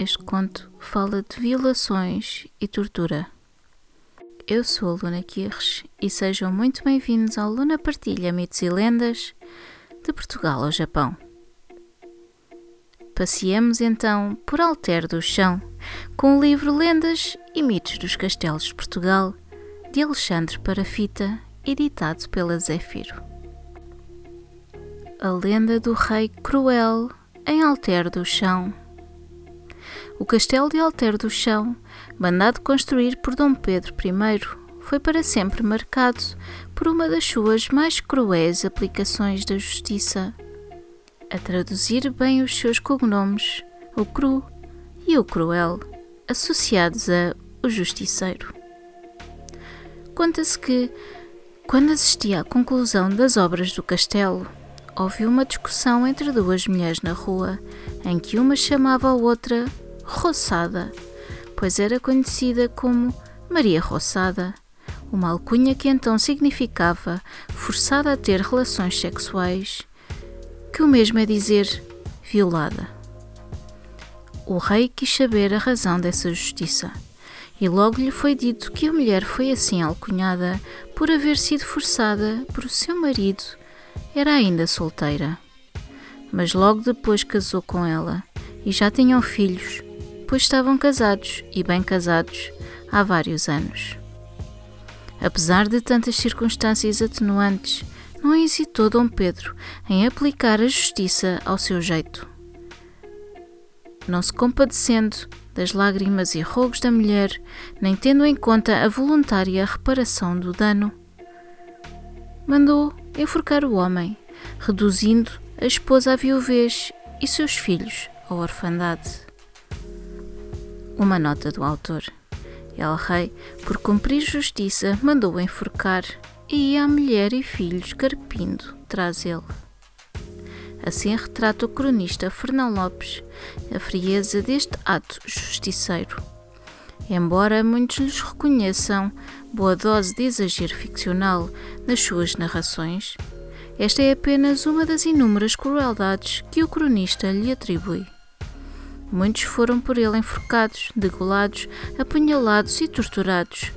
Este conto fala de violações e tortura. Eu sou a Luna Kirsch e sejam muito bem-vindos ao Luna Partilha Mitos e Lendas de Portugal ao Japão. Passeemos então por Alter do Chão com o livro Lendas e Mitos dos Castelos de Portugal de Alexandre Parafita, editado pela Zéfiro. A lenda do rei cruel em Alter do Chão o castelo de Alter do Chão, mandado construir por Dom Pedro I, foi para sempre marcado por uma das suas mais cruéis aplicações da justiça. A traduzir bem os seus cognomes, o cru e o cruel, associados a o justiceiro. Conta-se que, quando assistia à conclusão das obras do castelo, houve uma discussão entre duas mulheres na rua, em que uma chamava a outra Roçada, pois era conhecida como Maria Roçada, uma alcunha que então significava forçada a ter relações sexuais, que o mesmo é dizer violada. O rei quis saber a razão dessa justiça, e logo lhe foi dito que a mulher foi assim alcunhada por haver sido forçada por o seu marido, era ainda solteira. Mas logo depois casou com ela e já tinham filhos, pois estavam casados e bem casados há vários anos. Apesar de tantas circunstâncias atenuantes, não hesitou Dom Pedro em aplicar a justiça ao seu jeito. Não se compadecendo das lágrimas e rogos da mulher, nem tendo em conta a voluntária reparação do dano, mandou enforcar o homem, reduzindo a esposa à viuvez e seus filhos à orfandade uma nota do autor. El Rei, por cumprir justiça, mandou enforcar e a mulher e filhos carpindo traz ele. Assim retrata o cronista Fernão Lopes a frieza deste ato justiceiro. Embora muitos lhes reconheçam boa dose de exagero ficcional nas suas narrações, esta é apenas uma das inúmeras crueldades que o cronista lhe atribui. Muitos foram por ele enforcados, degolados, apunhalados e torturados,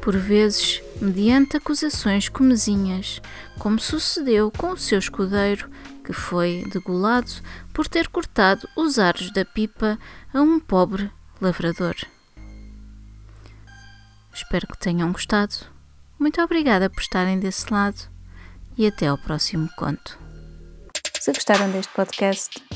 por vezes mediante acusações comezinhas, como sucedeu com o seu escudeiro, que foi degolado por ter cortado os aros da pipa a um pobre lavrador. Espero que tenham gostado. Muito obrigada por estarem desse lado e até ao próximo conto. Se gostaram deste podcast,